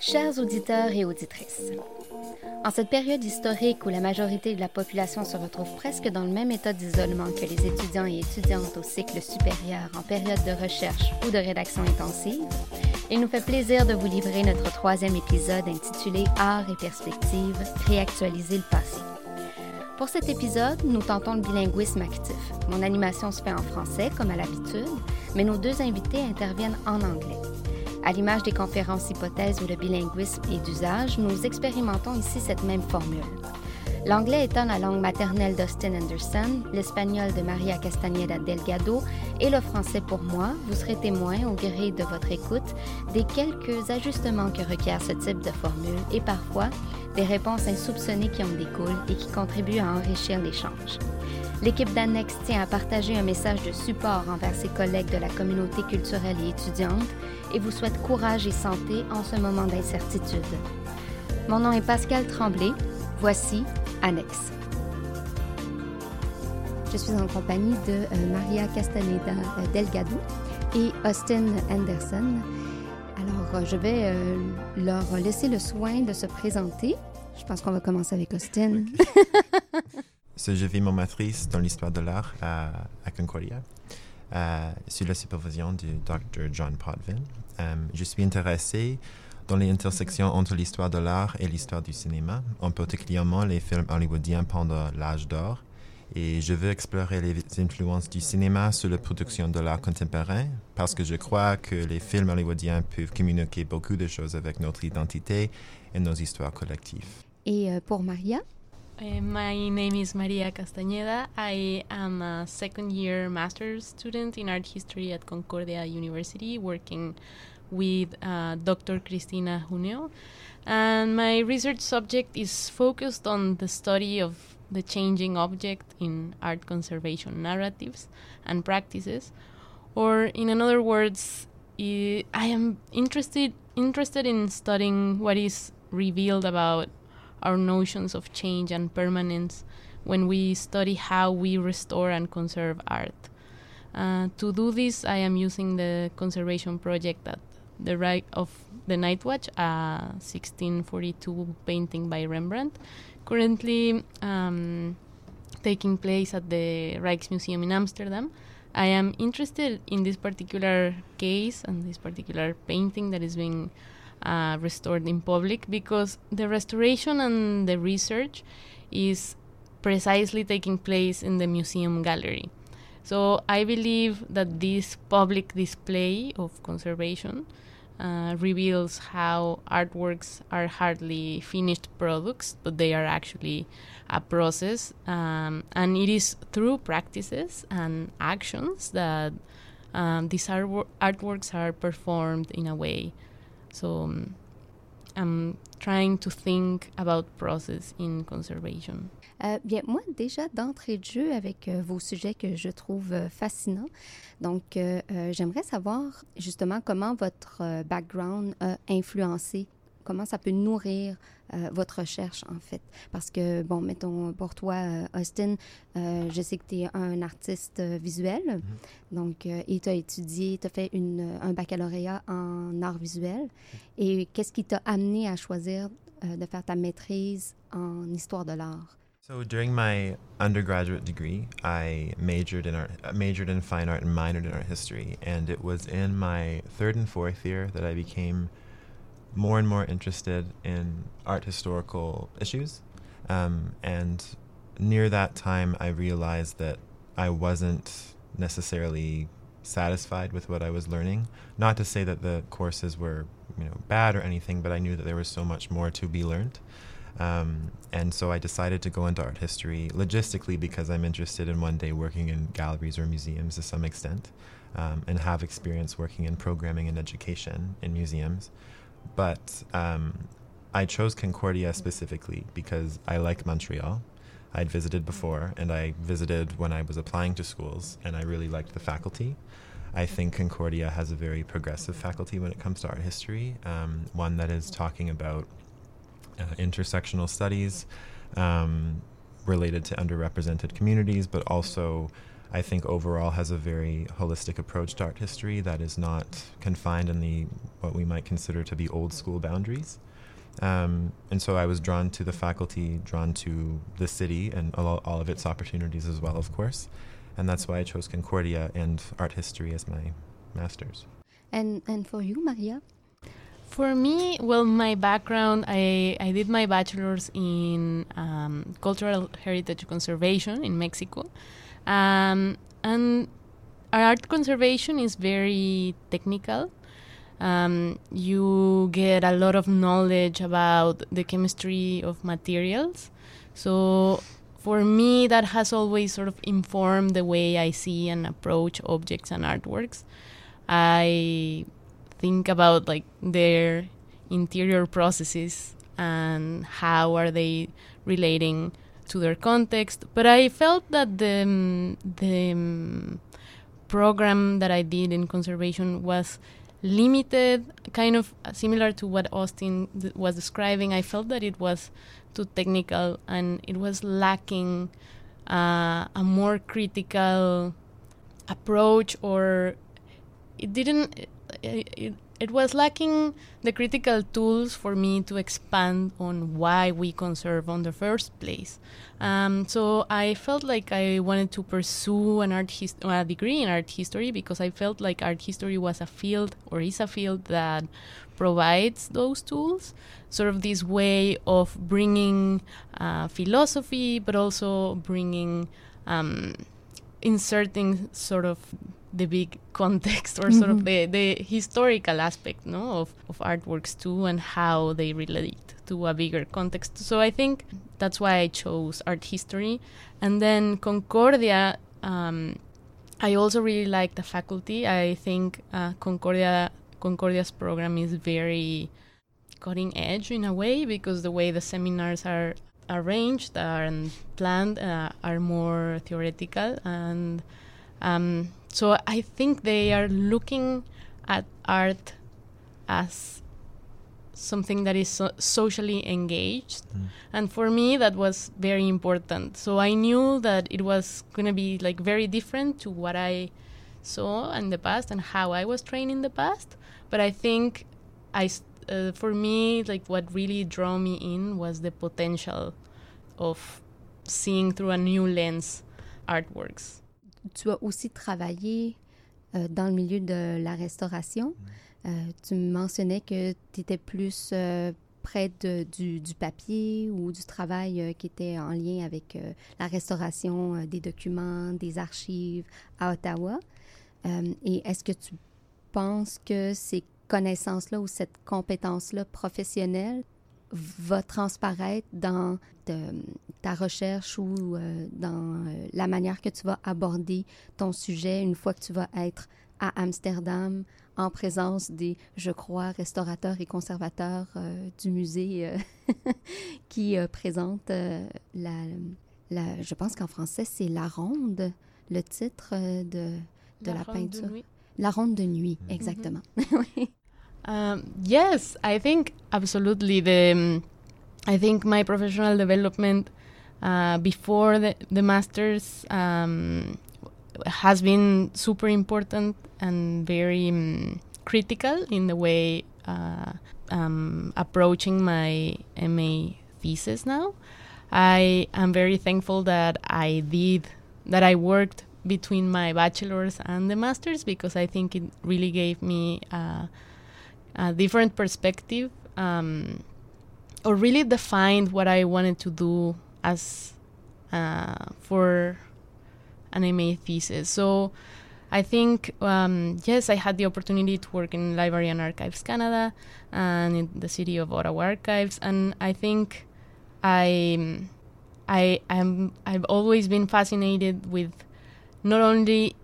Chers auditeurs et auditrices, en cette période historique où la majorité de la population se retrouve presque dans le même état d'isolement que les étudiants et étudiantes au cycle supérieur en période de recherche ou de rédaction intensive, il nous fait plaisir de vous livrer notre troisième épisode intitulé Art et perspective, réactualiser le passé. Pour cet épisode, nous tentons le bilinguisme actif. Mon animation se fait en français, comme à l'habitude, mais nos deux invités interviennent en anglais. À l'image des conférences hypothèses où le bilinguisme est d'usage, nous expérimentons ici cette même formule. L'anglais étant la langue maternelle d'Austin Anderson, l'espagnol de Maria Castañeda Delgado et le français pour moi, vous serez témoin au gré de votre écoute des quelques ajustements que requiert ce type de formule et parfois des réponses insoupçonnées qui en découlent et qui contribuent à enrichir l'échange. L'équipe d'Annex tient à partager un message de support envers ses collègues de la communauté culturelle et étudiante et vous souhaite courage et santé en ce moment d'incertitude. Mon nom est Pascal Tremblay. Voici Je suis en compagnie de euh, Maria Castaneda euh, Delgado et Austin Anderson. Alors, euh, je vais leur laisser le soin de se présenter. Je pense qu'on va commencer avec Austin. je vis mon matrice dans l'histoire de l'art à, Concordia, euh, sous la supervision du Dr. John Potvin. Euh, je suis intéressé dans les intersections entre l'histoire de l'art et l'histoire du cinéma, en particulièrement les films hollywoodiens pendant l'âge d'or. Et je veux explorer les influences du cinéma sur la production de l'art contemporain, parce que je crois que les films hollywoodiens peuvent communiquer beaucoup de choses avec notre identité et nos histoires collectives. Et euh, pour Maria? Uh, my name is Maria Castañeda. I am a second year master's student in art history at Concordia University, working with uh, Dr. Cristina Junio. And my research subject is focused on the study of the changing object in art conservation narratives and practices. Or, in other words, I am interested interested in studying what is revealed about our notions of change and permanence when we study how we restore and conserve art. Uh, to do this, I am using the conservation project at the right of the Night Watch, a 1642 painting by Rembrandt, currently um, taking place at the Rijksmuseum in Amsterdam. I am interested in this particular case and this particular painting that is being uh, restored in public because the restoration and the research is precisely taking place in the museum gallery. So I believe that this public display of conservation uh, reveals how artworks are hardly finished products, but they are actually a process. Um, and it is through practices and actions that um, these artworks are performed in a way So, um, I'm trying to think about process in conservation. Euh, bien, moi, déjà, d'entrée de jeu avec euh, vos sujets que je trouve euh, fascinants, donc j'aimerais savoir justement comment votre background a influencé comment ça peut nourrir votre recherche, en fait. Parce que, bon, mettons, pour toi, Austin, je sais que tu es un artiste visuel, mm-hmm. donc, et tu as étudié, tu as fait une, un baccalauréat en art visuel. Et qu'est-ce qui t'a amené à choisir de faire ta maîtrise en histoire de l'art? So during my undergraduate degree, I majored in art, majored in fine art and minored in art history, and it was in my third and fourth year that I became more and more interested in art historical issues. Um, and near that time, I realized that I wasn't necessarily satisfied with what I was learning. Not to say that the courses were, you know, bad or anything, but I knew that there was so much more to be learned. Um, and so I decided to go into art history logistically because I'm interested in one day working in galleries or museums to some extent um, and have experience working in programming and education in museums. But um, I chose Concordia specifically because I like Montreal. I'd visited before, and I visited when I was applying to schools, and I really liked the faculty. I think Concordia has a very progressive faculty when it comes to art history, um, one that is talking about uh, intersectional studies um, related to underrepresented communities, but also I think overall has a very holistic approach to art history that is not confined in the what we might consider to be old school boundaries. Um, and so I was drawn to the faculty, drawn to the city and all, all of its opportunities as well, of course. And that's why I chose Concordia and art history as my master's. And and for you, Maria? For me, well, my background, I, I did my bachelor's in um, cultural heritage conservation in Mexico. Um, and art conservation is very technical. Um, you get a lot of knowledge about the chemistry of materials. So for me, that has always sort of informed the way I see and approach objects and artworks. I think about like their interior processes and how are they relating to their context. But I felt that the um, the um, program that I did in conservation was limited, kind of similar to what Austin was describing. I felt that it was too technical and it was lacking uh, a more critical approach, or it didn't. It, it, it was lacking the critical tools for me to expand on why we conserve on the first place. Um, so I felt like I wanted to pursue an art his- a degree in art history because I felt like art history was a field or is a field that provides those tools. Sort of this way of bringing uh, philosophy, but also bringing um, inserting sort of the big context or sort of mm-hmm. the, the historical aspect no of, of artworks too and how they relate to a bigger context. So i think that's why i chose art history. And then concordia um, i also really like the faculty. I think uh, concordia concordia's program is very cutting edge in a way because the way the seminars are arranged and planned uh, are more theoretical. And um, so I think they are looking at art as something that is so socially engaged. Mm. And for me, that was very important. So I knew that it was going to be like very different to what I saw in the past and how I was trained in the past. But I think I, uh, for me, like what really drew me in was the potential of seeing through a new lens artworks. Tu as aussi travaillé euh, dans le milieu de la restauration. Mm. Euh, tu mentionnais que tu étais plus euh, près de, du, du, papier ou du travail qui était en lien avec la restauration des documents, des archives à Ottawa. et est-ce que tu penses que ces connaissances-là ou cette compétence-là professionnelle va transparaître dans ta recherche ou euh, dans euh, la manière que tu vas aborder ton sujet une fois que tu vas être à Amsterdam en présence des, je crois, restaurateurs et conservateurs euh, du musée qui présentent la, la, je pense qu'en français, c'est La Ronde, le titre de, de la, peinture. La Ronde de nuit, mm-hmm. exactement. Um, yes, I think absolutely. The um, I think my professional development uh, before the, the masters um, has been super important and very um, critical in the way uh, um, approaching my MA thesis now. I am very thankful that I did that I worked between my bachelor's and the masters because I think it really gave me uh, a different perspective um, or really defined what I wanted to do as uh, for an MA thesis. So I think, um, yes, I had the opportunity to work in Library and Archives Canada and in the city of Ottawa Archives, and I think I, I am I've always been fascinated with not only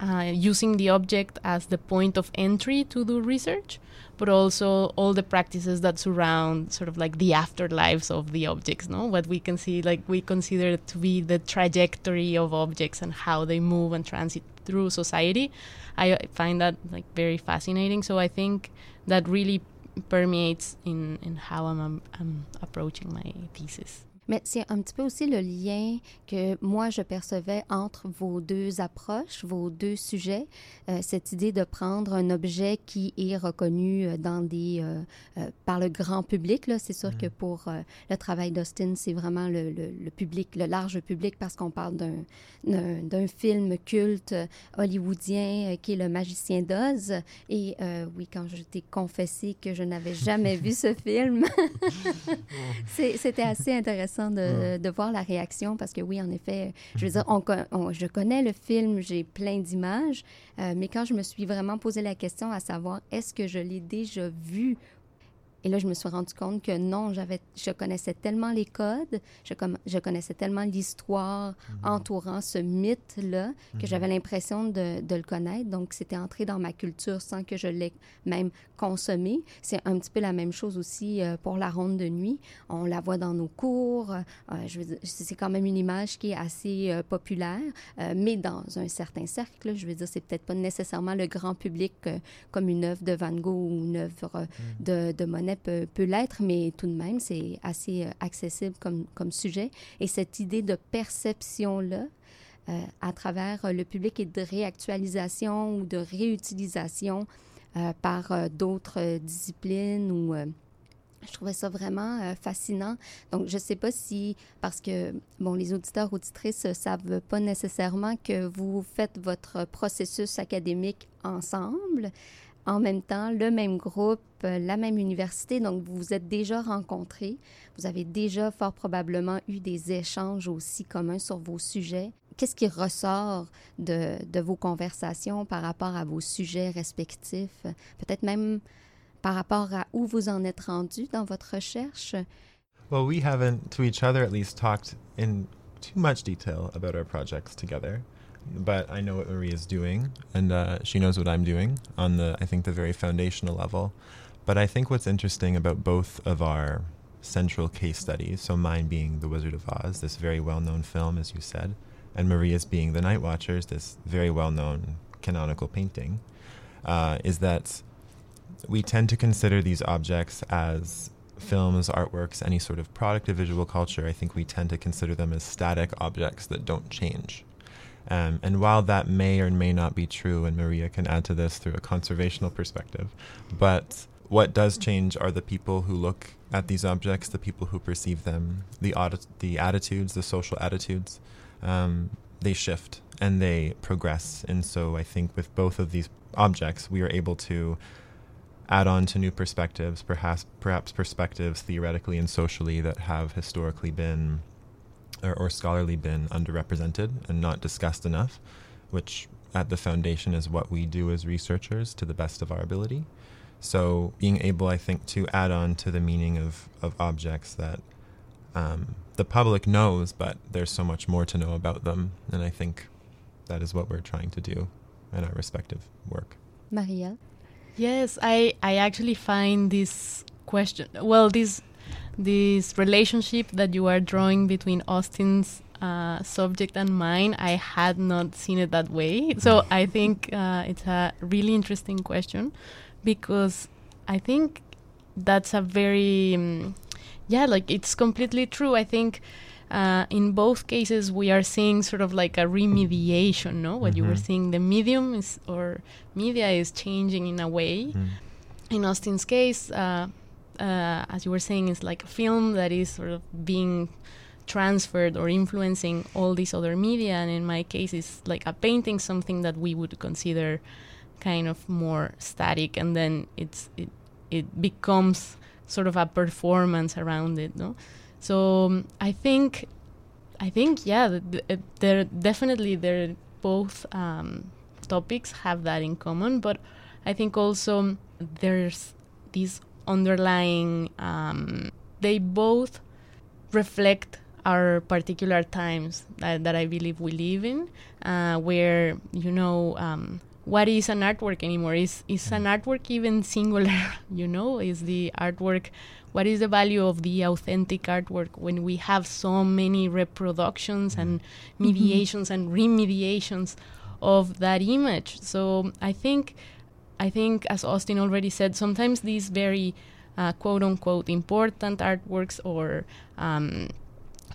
uh, using the object as the point of entry to do research, but also all the practices that surround sort of like the afterlives of the objects, no? What we can see, like we consider to be the trajectory of objects and how they move and transit through society. I find that like very fascinating. So I think that really permeates in, in how I'm, I'm approaching my thesis. Mais c'est un petit peu aussi le lien que moi je percevais entre vos deux approches, vos deux sujets, euh, cette idée de prendre un objet qui est reconnu euh, dans des euh, euh, par le grand public. Là, c'est sûr que pour le travail d'Austin, c'est vraiment le, le- le public, le large public, parce qu'on parle d'un film culte hollywoodien qui est Le Magicien d'Oz. Et oui, quand je t'ai confessé que je n'avais jamais vu ce film, c'était assez intéressant de, de voir la réaction parce que oui, en effet, je veux dire, on, co- on- je connais le film, j'ai plein d'images, euh, mais quand je me suis vraiment posé la question à savoir est-ce que je l'ai déjà vu et là, je me suis rendu compte que non, j'avais, je connaissais tellement les codes, je, com- je connaissais tellement l'histoire entourant ce mythe-là que j'avais l'impression de, de le connaître. Donc, c'était entré dans ma culture sans que je l'ai même consommé. C'est un petit peu la même chose aussi euh, pour la ronde de nuit. On la voit dans nos cours. euh, je veux dire, c'est quand même une image qui est assez euh, populaire, mais dans un certain cercle. je veux dire, c'est peut-être pas nécessairement le grand public comme une œuvre de Van Gogh ou une œuvre de, de Monet peut, l'être, mais tout de même, c'est assez euh, accessible comme, sujet. Et cette idée de perception-là, euh, à travers euh, le public et de réactualisation ou de réutilisation par d'autres disciplines ou... je trouvais ça vraiment fascinant. Donc, je ne sais pas si, parce que, bon, les auditeurs, auditrices ne savent pas nécessairement que vous faites votre processus académique ensemble, en même temps, le même groupe, euh, la même université. Donc, vous vous êtes déjà rencontrés. Vous avez déjà fort probablement eu des échanges aussi communs sur vos sujets. Qu'est-ce qui ressort de, vos conversations par rapport à vos sujets respectifs? Peut-être même par rapport à où vous en êtes rendu dans votre recherche? Well, we haven't, to each other at least, talked in too much detail about our projects together. But I know what Marie is doing, and uh, she knows what I'm doing on the, I think, the very foundational level. But I think what's interesting about both of our central case studies, so mine being The Wizard of Oz, this very well known film, as you said, and Maria's being The Night Watchers, this very well known canonical painting, uh, is that we tend to consider these objects as films, artworks, any sort of product of visual culture. I think we tend to consider them as static objects that don't change. Um, and while that may or may not be true, and Maria can add to this through a conservational perspective, but what does change are the people who look at these objects, the people who perceive them, the audit, the attitudes, the social attitudes. Um, they shift and they progress. And so I think with both of these objects, we are able to add on to new perspectives, perhaps perhaps perspectives theoretically and socially that have historically been or, or scholarly been underrepresented and not discussed enough, which at the foundation is what we do as researchers to the best of our ability. So being able, I think, to add on to the meaning of, of objects that um, the public knows, but there's so much more to know about them. And I think that is what we're trying to do in our respective work. Maria? Yes, I I actually find this question well this this relationship that you are drawing between Austin's uh, subject and mine, I had not seen it that way. So I think uh, it's a really interesting question because I think that's a very um, yeah like it's completely true. I think. Uh, in both cases, we are seeing sort of like a remediation, no? What you were Mhm. saying, the medium is or media is changing in a way. Mm. In Austin's case, uh, as you were saying, it's like a film that is sort of being transferred or influencing all these other media, and in my case, it's like a painting, something that we would consider kind of more static, and then it's it it becomes sort of a performance around it, no? So um, I think, I think yeah, th- th- uh, they're definitely they're both um, topics have that in common, but I think also there's these underlying. Um, they both reflect our particular times that, that I believe we live in, uh, where you know um, what is an artwork anymore? Is is an artwork even singular? you know, is the artwork? What is the value of the authentic artwork when we have so many reproductions and mediations and remediations of that image? So I think, I think as Austin already said, sometimes these very uh, quote unquote important artworks or um,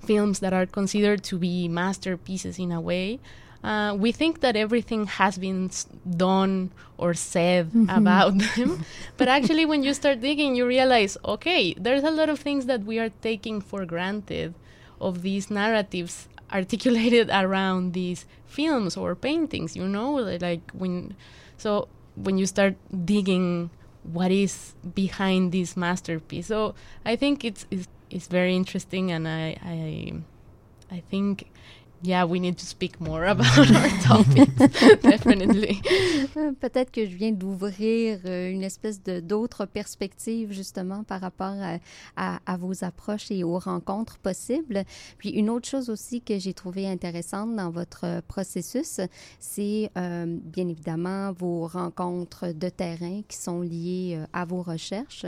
films that are considered to be masterpieces in a way. Uh, we think that everything has been done or said mm-hmm. about them. but actually, when you start digging, you realize okay, there's a lot of things that we are taking for granted of these narratives articulated around these films or paintings, you know? Like when, so when you start digging what is behind this masterpiece. So I think it's, it's, it's very interesting and I, I, I think yeah, we need to speak more about our topics, definitely. Peut-être que je viens d'ouvrir euh, une espèce de d'autres perspectives justement par rapport à, à, vos approches et aux rencontres possibles. Puis une autre chose aussi que j'ai trouvé intéressante dans votre processus, c'est euh, bien évidemment vos rencontres de terrain qui sont liées euh, à vos recherches.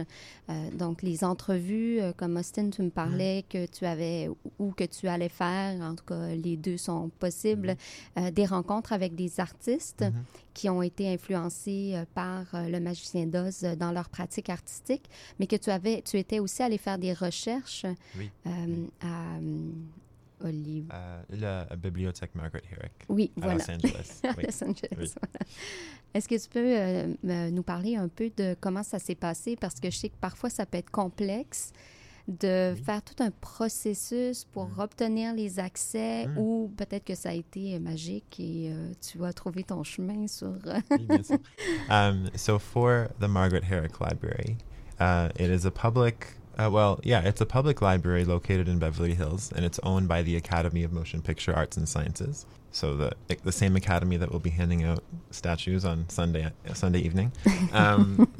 donc les entrevues, comme Austin, tu me parlais mm. que tu avais ou que tu allais faire, en tout cas les deux sont possibles, mhm. euh, des rencontres avec des artistes mhm. qui ont été influencés euh, par euh, le magicien d'Oz dans leur pratique artistique, mais que tu avais, tu étais aussi allé faire des recherches à la bibliothèque Margaret Herrick. Oui, à voilà. Los Angeles. Los Angeles Est-ce que tu peux nous parler un peu de comment ça s'est passé? Parce que je sais que parfois ça peut être complexe de faire tout un processus pour mm. obtenir les accès mm. ou peut-être que ça a été magique et euh, tu as trouvé ton chemin sur. um, so for the Margaret Herrick Library, uh, it is a public. Uh, well, yeah, it's a public library located in Beverly Hills, and it's owned by the Academy of Motion Picture Arts and Sciences. So the the same academy that will be handing out statues on Sunday Sunday evening, um,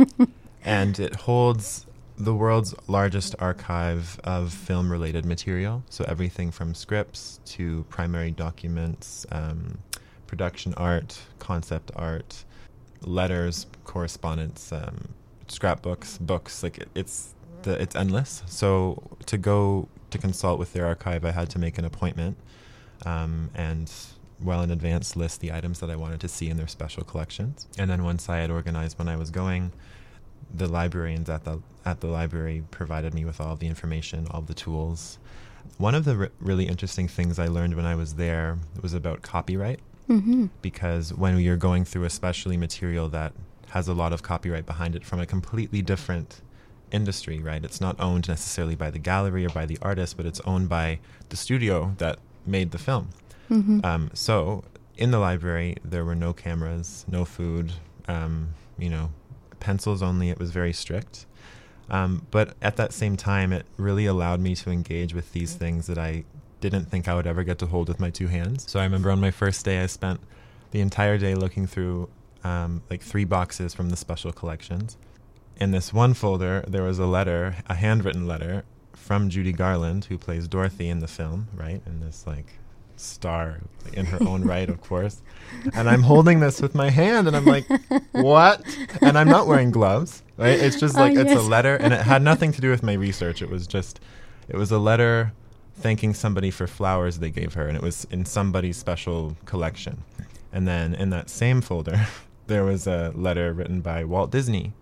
and it holds the world's largest archive of film related material. So, everything from scripts to primary documents, um, production art, concept art, letters, correspondence, um, scrapbooks, books. Like, it, it's, the, it's endless. So, to go to consult with their archive, I had to make an appointment um, and well in advance list the items that I wanted to see in their special collections. And then once I had organized when I was going, the librarians at the at the library provided me with all the information, all the tools. One of the r- really interesting things I learned when I was there was about copyright, mm-hmm. because when you're going through especially material that has a lot of copyright behind it from a completely different industry, right? It's not owned necessarily by the gallery or by the artist, but it's owned by the studio that made the film. Mm-hmm. Um, so in the library, there were no cameras, no food, um, you know, pencils only. It was very strict. Um, but at that same time, it really allowed me to engage with these things that I didn't think I would ever get to hold with my two hands. So I remember on my first day, I spent the entire day looking through um, like three boxes from the special collections. In this one folder, there was a letter, a handwritten letter from Judy Garland, who plays Dorothy in the film, right? In this like star in her own right, of course. And I'm holding this with my hand, and I'm like, what? And I'm not wearing gloves, right? It's just like, oh, it's yes. a letter, and it had nothing to do with my research. It was just, it was a letter thanking somebody for flowers they gave her, and it was in somebody's special collection. And then in that same folder, there was a letter written by Walt Disney.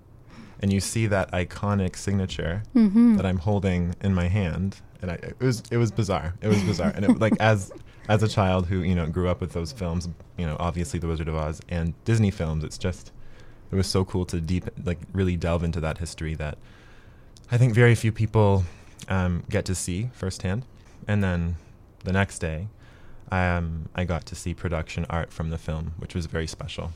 And you see that iconic signature mm-hmm. that I'm holding in my hand, and I, it was it was bizarre. It was bizarre, and it like as as a child who you know grew up with those films, you know, obviously The Wizard of Oz and Disney films, it's just it was so cool to deep like really delve into that history that I think very few people um, get to see firsthand. And then the next day, um, I got to see production art from the film, which was very special.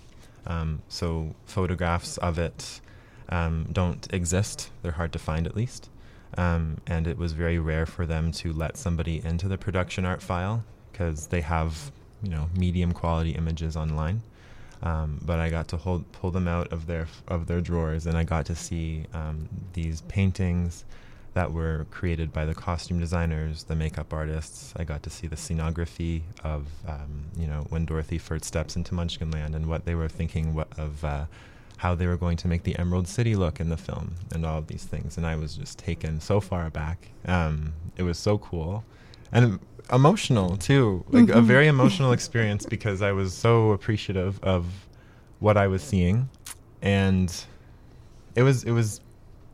Um, so photographs of it um, don't exist; they're hard to find, at least. Um, and it was very rare for them to let somebody into the production art file because they have you know medium quality images online. Um, but I got to hold, pull them out of their of their drawers, and I got to see um, these paintings that were created by the costume designers, the makeup artists. I got to see the scenography of um, you know when Dorothy first steps into Munchkinland and what they were thinking of uh, how they were going to make the Emerald City look in the film, and all of these things. And I was just taken so far back. Um, it was so cool, and emotional too, like mm-hmm. a very emotional experience because I was so appreciative of what I was seeing, and it was it was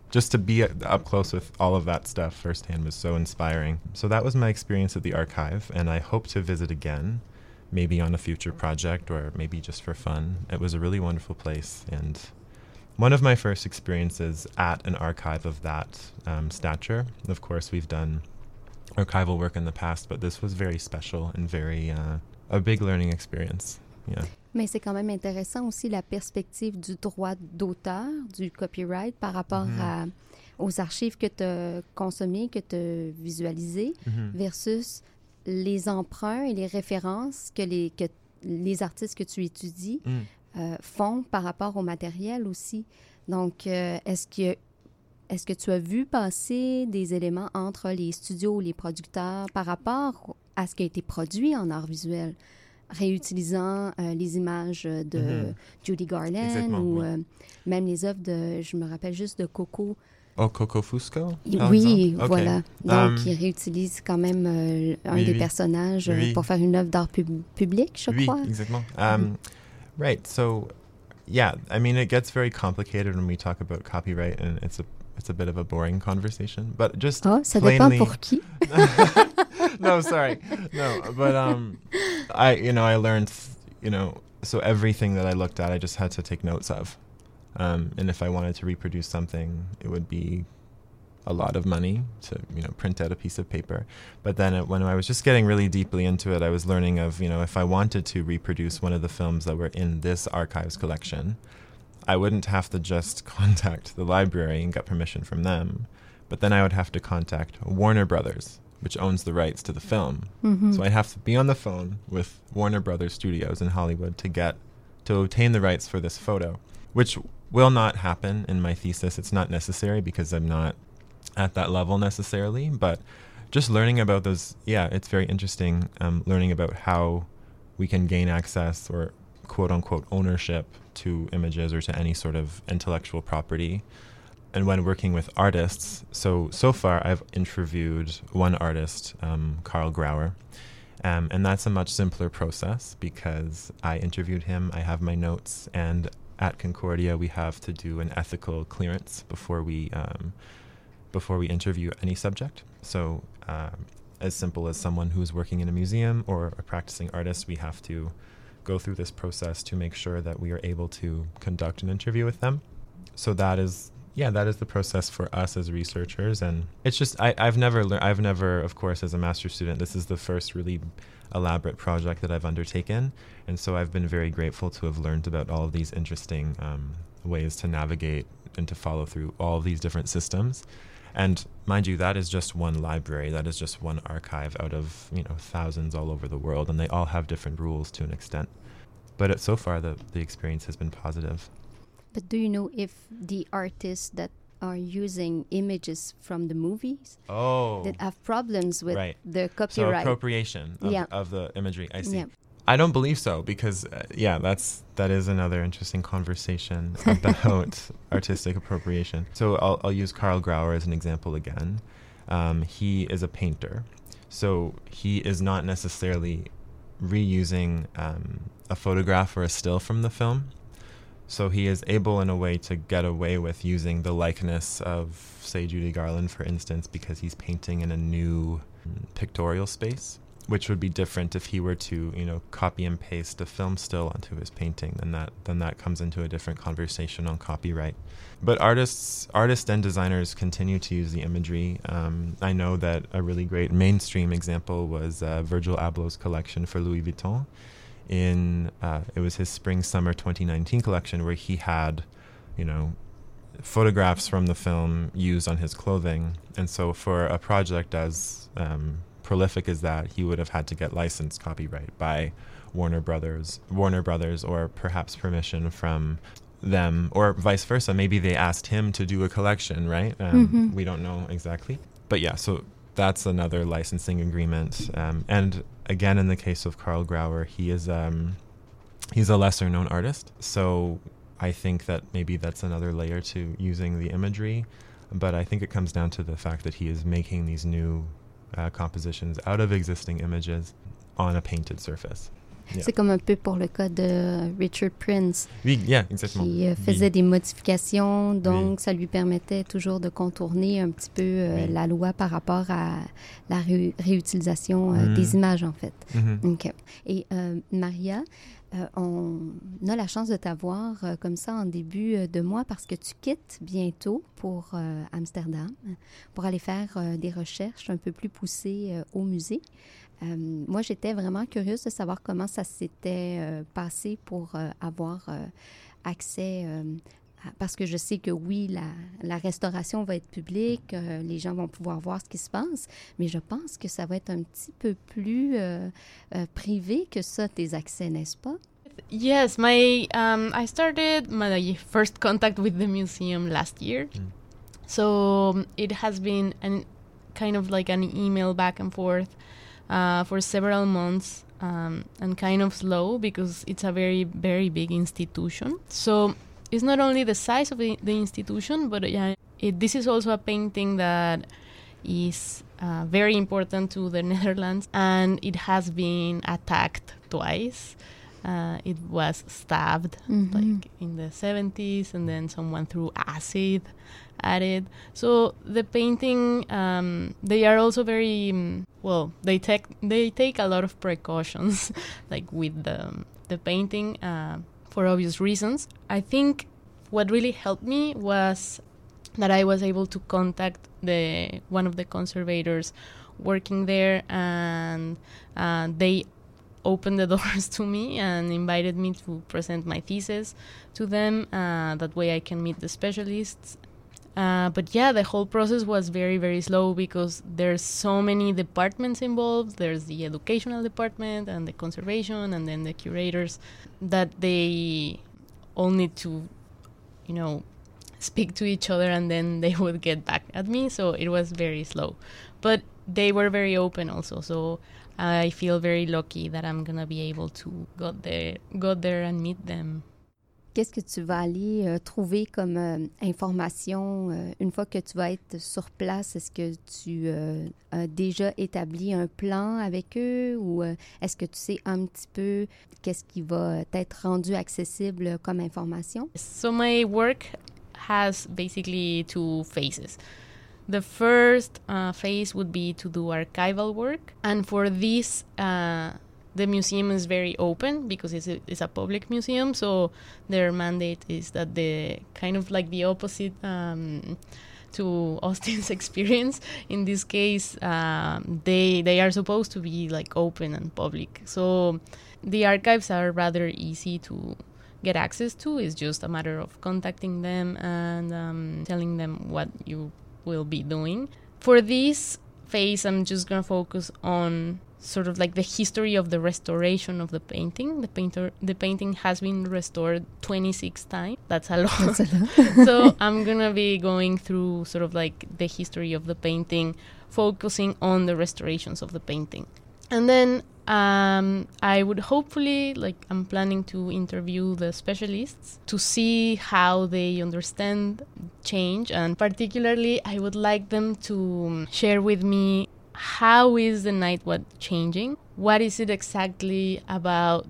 just to be up close with all of that stuff firsthand was so inspiring. So that was my experience at the archive, and I hope to visit again, maybe on a future project or maybe just for fun. It was a really wonderful place, and one of my first experiences at an archive of that um, stature. Of course, we've done archival work in the past, but this was very special and very uh, a big learning experience. Yeah. Mais c'est quand même intéressant aussi la perspective du droit d'auteur, du copyright par rapport Mhm. à, aux archives que tu as consommées, que tu as visualisées, Mhm. versus les emprunts et les références que les, que les artistes que tu étudies Mm. euh, font par rapport au matériel aussi. Donc, euh, est-ce que, est-ce que tu as vu passer des éléments entre les studios ou les producteurs par rapport à ce qui a été produit en art visuel, réutilisant euh, les images de Mhm. Judy Garland Exactement, ou oui. euh, même les œuvres de, je me rappelle juste de Coco. Oh, Coco Fusco? par oui, exemple? Voilà. Donc, Um, il réutilise quand même euh, un oui, des oui. personnages Oui. pour faire une œuvre d'art pub- public, je oui, crois. exactement. Um, Right. So, yeah, I mean, it gets very complicated when we talk about copyright, and it's a it's a bit of a boring conversation. But just Ah, ça dépend plainly- pour qui. no, sorry, no. But um, I you know I learned you know so everything that I looked at, I just had to take notes of, um, and if I wanted to reproduce something, it would be a lot of money to you know print out a piece of paper. But then it, when I was just getting really deeply into it, I was learning of you know if I wanted to reproduce one of the films that were in this archives collection, I wouldn't have to just contact the library and get permission from them, but then I would have to contact Warner Brothers, which owns the rights to the film. Mhm. So I'd have to be on the phone with Warner Brothers Studios in Hollywood to get to obtain the rights for this photo, which will not happen in my thesis. It's not necessary because I'm not at that level necessarily, but just learning about those, yeah, it's very interesting. Um, learning about how we can gain access or quote unquote ownership to images or to any sort of intellectual property. And when working with artists, so so far I've interviewed one artist, um, Carl Grauer, um, and that's a much simpler process because I interviewed him. I have my notes, and at Concordia we have to do an ethical clearance before we um, before we interview any subject. So, um, as simple as someone who's working in a museum or a practicing artist, we have to go through this process to make sure that we are able to conduct an interview with them. So that is, yeah, that is the process for us as researchers, and it's just I, I've never learned. I've never, of course, as a master's student, this is the first really elaborate project that I've undertaken, and so I've been very grateful to have learned about all of these interesting um, ways to navigate and to follow through all these different systems. And mind you, that is just one library. That is just one archive out of you know thousands all over the world, and they all have different rules to an extent. But it, so far, the the experience has been positive. But do you know if the artists that are using images from the movies Oh, that have problems with Right. the so copyright? appropriation of, Yeah. of the imagery. I see. Yeah. I don't believe so because uh, yeah, that's that is another interesting conversation about artistic appropriation. So I'll I'll use Karl Grauer as an example again. Um, he is a painter, so he is not necessarily reusing um, a photograph or a still from the film. So he is able, in a way, to get away with using the likeness of, say, Judy Garland, for instance, because he's painting in a new pictorial space, which would be different if he were to, you know, copy and paste a film still onto his painting. Then that then that comes into a different conversation on copyright. But artists, artists and designers continue to use the imagery. Um, I know that a really great mainstream example was uh, Virgil Abloh's collection for Louis Vuitton in uh, it was his spring summer 2019 collection where he had you know photographs from the film used on his clothing and so for a project as um, prolific as that he would have had to get licensed copyright by warner brothers warner brothers or perhaps permission from them or vice versa. Maybe they asked him to do a collection right? Um, Mhm. we don't know exactly. But yeah so that's another licensing agreement. Um, and again in the case of Karl Grauer he is um, he's a lesser known artist. So I think that maybe that's another layer to using the imagery. But I think it comes down to the fact that he is making these new uh, compositions out of existing images on a painted surface Yeah. C'est comme un peu pour le cas de Richard Prince, Oui, yeah, exactement. qui euh, Oui. faisait des modifications, donc Oui. ça lui permettait toujours de contourner un petit peu euh, Oui. la loi par rapport à la ré- réutilisation euh, Mm. des images, en fait. OK. Et Maria, on a la chance de t'avoir comme ça en début de mois parce que tu quittes bientôt pour Amsterdam pour aller faire des recherches un peu plus poussées au musée. Euh, moi, j'étais vraiment curieuse de savoir comment ça s'était euh, passé pour euh, avoir euh, accès euh, à- parce que je sais que oui, la, la restauration va être publique, euh, les gens vont pouvoir voir ce qui se passe, mais je pense que ça va être un petit peu plus euh, euh, privé que ça, tes accès, n'est-ce pas? Yes, my um, I started my first contact with the museum last year, Mm. so it has been an kind of like an email back and forth uh, for several months um, and kind of slow because it's a very very big institution. So it's not only the size of the, the institution, but yeah, it, this is also a painting that is uh, very important to the Netherlands, and it has been attacked twice. Uh, it was stabbed Mhm. like in the 70s, and then someone threw acid at it. So the painting, um, they are also very mm, well. They take they take a lot of precautions, like with the the painting, uh, for obvious reasons. I think what really helped me was that I was able to contact the one of the conservators working there, and uh, they opened the doors to me and invited me to present my thesis to them. Uh, that way, I can meet the specialists. Uh, but yeah, the whole process was very, very slow because there's so many departments involved. There's the educational department and the conservation, and then the curators that they all need to, you know, speak to each other and then they would get back at me. So it was very slow. But they were very open also. So I feel very lucky that I'm gonna be able to go there, go there and meet them. Qu'est-ce que tu vas aller euh, trouver comme euh, information euh, une fois que tu vas être sur place? Est-ce que tu as déjà établi un plan avec eux ou est-ce que tu sais un petit peu qu'est-ce qui va être rendu accessible comme information? So my work has basically two phases. The first uh, phase would be to do archival work, and for this, uh, the museum is very open because it's a, it's a public museum. So their mandate is that the kind of like the opposite um, to Austin's experience. In this case, um, they they are supposed to be like open and public. So the archives are rather easy to get access to. It's just a matter of contacting them and um, telling them what you will be doing. For this phase, I'm just gonna focus on sort of like the history of the restoration of the painting. The painter, the painting has been restored 26 times. That's a lot. so I'm gonna be going through sort of like the history of the painting, focusing on the restorations of the painting, and then um, I would hopefully like I'm planning to interview the specialists to see how they understand change, and particularly I would like them to um, share with me how is the Night Watch changing? What is it exactly about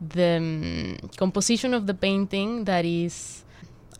the um, composition of the painting that is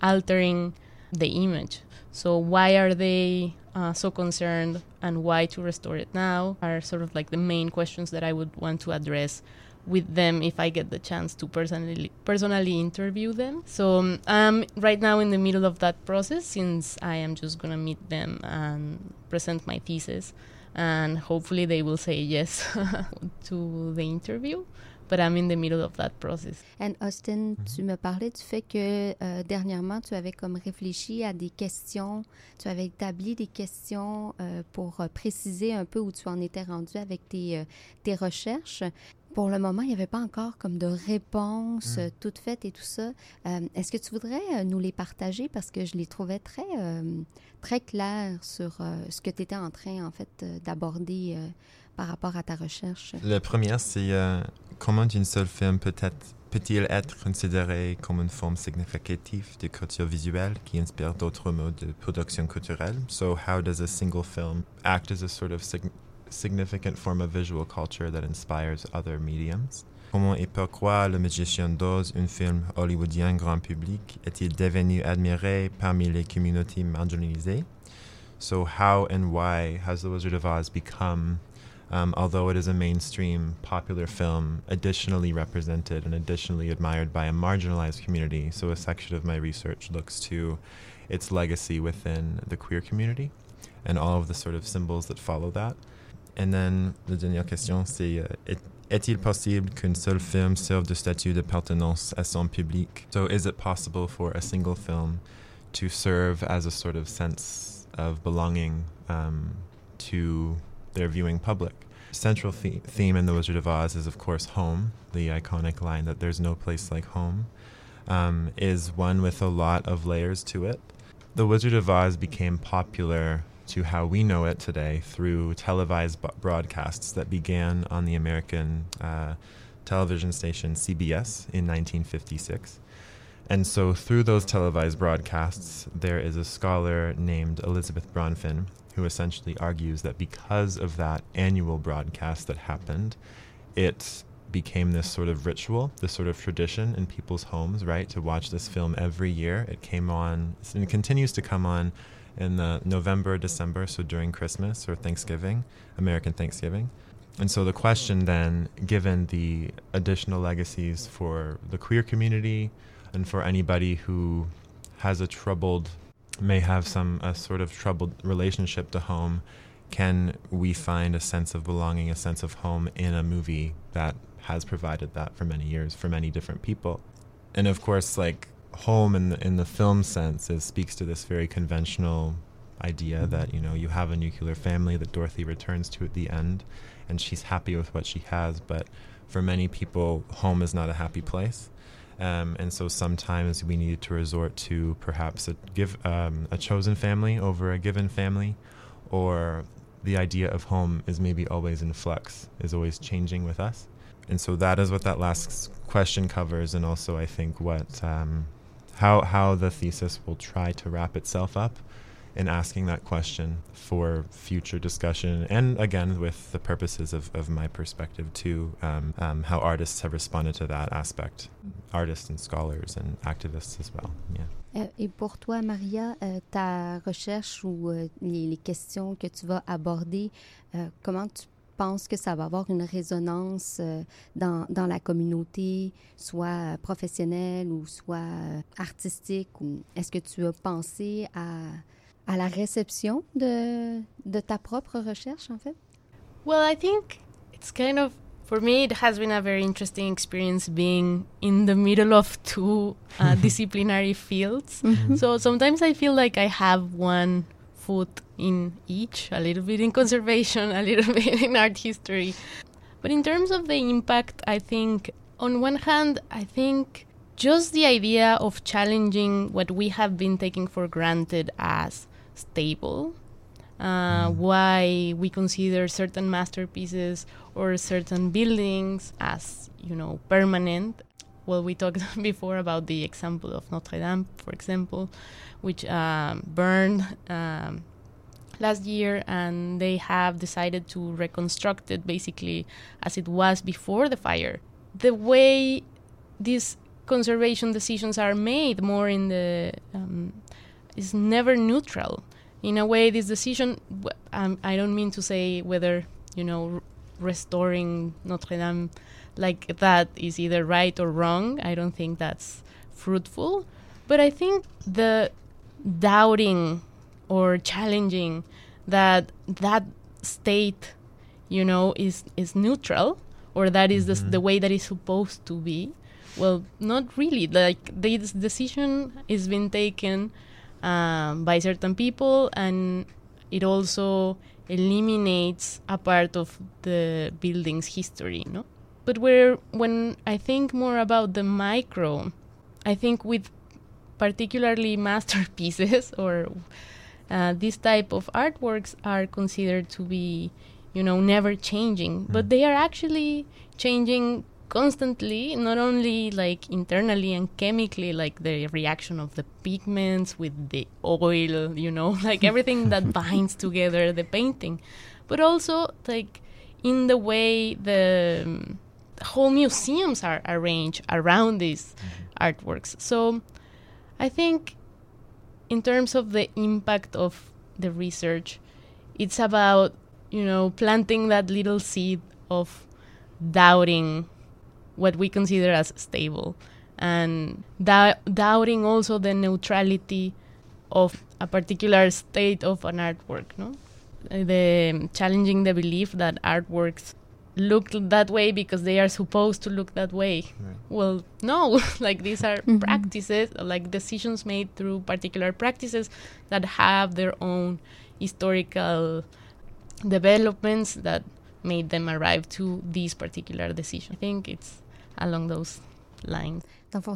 altering the image? So why are they uh, so concerned and why to restore it now are sort of like the main questions that i would want to address with them if I get the chance to personally personally interview them. So um, I'm right now in the middle of that process since I am just gonna meet them and present my thesis, and hopefully they will say yes to the interview. But I'm in the middle of that process. And Austin, tu me parlais du fait que euh, dernièrement, tu avais comme réfléchi à des questions, tu avais établi des questions euh, pour euh, préciser un peu où tu en étais rendu avec tes, euh, tes recherches. Pour le moment, il n'y avait pas encore comme de réponses Mm. toutes faites et tout ça. Euh, Est-ce que tu voudrais euh, nous les partager? Parce que je les trouvais très, euh, très clairs sur euh, ce que tu étais en train, en fait, euh, d'aborder euh, par rapport à ta recherche? La première, c'est euh, comment une seule film peut-être peut-il être considéré comme une forme significative de culture visuelle qui inspire d'autres modes de production culturelle? So, how does a single film act as a sort of sig- significant form of visual culture that inspires other mediums? Comment et pourquoi Le Magicien d'Oz, un film hollywoodien grand public, est-il devenu admiré parmi les communautés marginalisées? So, how and why has The Wizard of Oz become, um, although it is a mainstream popular film, additionally represented and additionally admired by a marginalized community? So, a section of my research looks to its legacy within the queer community and all of the sort of symbols that follow that. And then the dernière question, c'est uh, est-il possible qu'un seul film serve de statut d'appartenance à son public? So, is it possible for a single film to serve as a sort of sense of belonging um, to their viewing public? Central the- theme in The Wizard of Oz is, of course, home. The iconic line that there's no place like home um, is one with a lot of layers to it. The Wizard of Oz became popular to how we know it today through televised b- broadcasts that began on the American uh, television station CBS in 1956. And so, through those televised broadcasts, there is a scholar named Elizabeth Bronfen who essentially argues that because of that annual broadcast that happened, it became this sort of ritual, this sort of tradition in people's homes, right? To watch this film every year. It came on and it continues to come on in the November, December, so during Christmas or Thanksgiving, American Thanksgiving. And so the question then, given the additional legacies for the queer community and for anybody who has a troubled, may have some a sort of troubled relationship to home, can we find a sense of belonging, a sense of home in a movie that has provided that for many years for many different people? And of course, like home in the, in the film sense is speaks to this very conventional idea mm-hmm. that you know you have a nuclear family that Dorothy returns to at the end, and she's happy with what she has. But for many people, home is not a happy place, um, and so sometimes we need to resort to perhaps a give um, a chosen family over a given family, or the idea of home is maybe always in flux, is always changing with us. And so that is what that last question covers, and also I think what um, how how the thesis will try to wrap itself up in asking that question for future discussion and again with the purposes of, of my perspective too um, um, how artists have responded to that aspect artists and scholars and activists as well yeah Et pour toi, Maria, euh, ta recherche ou euh, les, questions que tu vas aborder, euh, comment tu penses que ça va avoir une résonance euh, dans, dans, la communauté, soit professionnelle ou soit euh, artistique? Ou est-ce que tu as pensé à, à la réception de, de ta propre recherche, en fait? Well, I think it's kind of for me, it has been a very interesting experience being in the middle of two uh, disciplinary fields. Mm-hmm. So sometimes I feel like I have one foot in each, a little bit in conservation, a little bit in art history. But in terms of the impact, I think, on one hand, I think just the idea of challenging what we have been taking for granted as stable uh, why we consider certain masterpieces or certain buildings as you know permanent. Well we talked before about the example of notre dame for example which um, burned um, last year and they have decided to reconstruct it basically as it was before the fire. The way these conservation decisions are made more in the um, is never neutral in a way, this decision, um, I don't mean to say whether, you know, restoring Notre Dame like that is either right or wrong. I don't think that's fruitful. But I think the doubting or challenging that that state, you know, is, is neutral or that is mm-hmm. the, the way that it's supposed to be. Well, not really. Like, this decision is being taken um, by certain people, and it also eliminates a part of the building's history, no? But where when I think more about the micro, I think with particularly masterpieces or uh, this type of artworks are considered to be, you know, never changing, mm. but they are actually changing constantly not only like internally and chemically like the reaction of the pigments with the oil you know like everything that binds together the painting but also like in the way the um, whole museums are arranged around these artworks. So I think in terms of the impact of the research, it's about, you know, planting that little seed of doubting what we consider as stable and doubting also the neutrality of a particular state of an artwork, no? The challenging the belief that artworks look that way because they are supposed to look that way. Right. Well, no, like these are mm-hmm. practices, like decisions made through particular practices that have their own historical developments that made them arrive to these particular decisions. I think it's along those lines.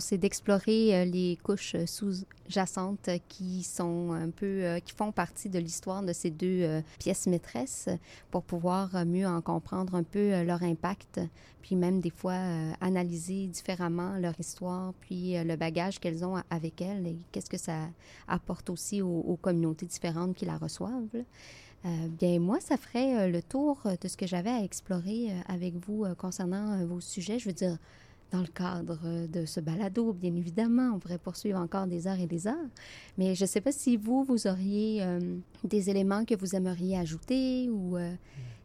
C'est d'explorer euh, les couches euh, sous-jacentes qui sont un peu, euh, qui font partie de l'histoire de ces deux pièces maîtresses pour pouvoir mieux en comprendre un peu leur impact, puis même des fois analyser différemment leur histoire, puis le bagage qu'elles ont avec elles et qu'est-ce que ça apporte aussi aux, communautés différentes qui la reçoivent. Bien, moi, ça ferait le tour de ce que j'avais à explorer avec vous concernant vos sujets. Je veux dire, dans le cadre de ce balado, bien évidemment. On pourrait poursuivre encore des heures et des heures. Mais je ne sais pas si vous, vous auriez euh, des éléments que vous aimeriez ajouter ou euh,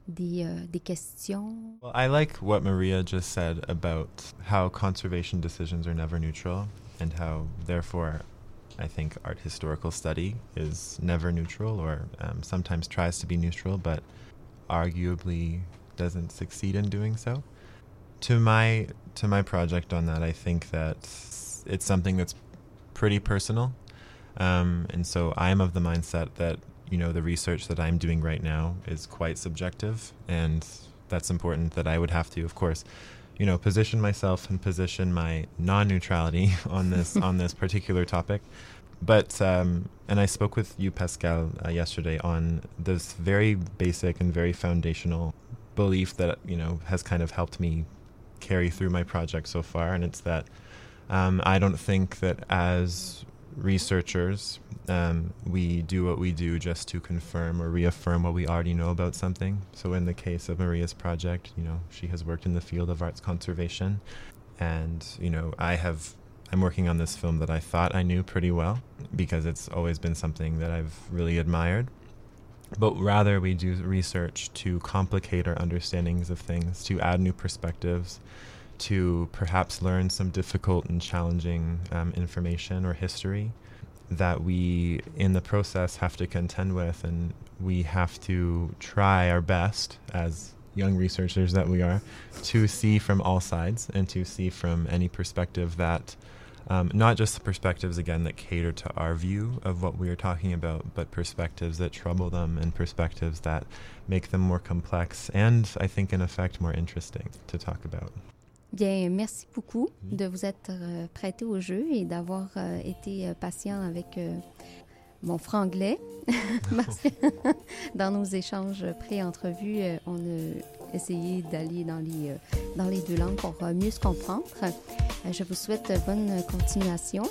des, euh, des questions. Well, I like what Maria just said about how conservation decisions are never neutral and how, therefore, I think art historical study is never neutral or um, sometimes tries to be neutral, but arguably doesn't succeed in doing so. to my to my project on that, I think that it's something that's pretty personal, um, and so I'm of the mindset that you know the research that I'm doing right now is quite subjective, and that's important. That I would have to, of course, you know, position myself and position my non-neutrality on this on this particular topic. But um, and I spoke with you, Pascale, uh, yesterday on this very basic and very foundational belief that you know has kind of helped me carry through my project so far, and it's that um, I don't think that as researchers um, we do what we do just to confirm or reaffirm what we already know about something. So in the case of Maria's project, you know, she has worked in the field of arts conservation, and you know, I have. I'm working on this film that I thought I knew pretty well because it's always been something that I've really admired but rather we do research to complicate our understandings of things, to add new perspectives, to perhaps learn some difficult and challenging um, information or history that we, in the process, have to contend with, and we have to try our best as young researchers that we are to see from all sides and to see from any perspective that um, not just the perspectives again that cater to our view of what we are talking about, but perspectives that trouble them and perspectives that make them more complex and I think in effect more interesting to talk about. Bien, merci beaucoup de vous être euh, prêté au jeu et d'avoir euh, été euh, patient avec euh, mon franglais. dans nos échanges pré-entrevues, euh, on a essayé d'aller dans les, euh, dans les deux langues pour euh, mieux se comprendre. je vous souhaite bonne continuation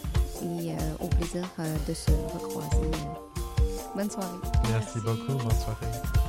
et au plaisir de se recroiser. Bonne soirée. Merci, Merci. beaucoup. Bonne soirée.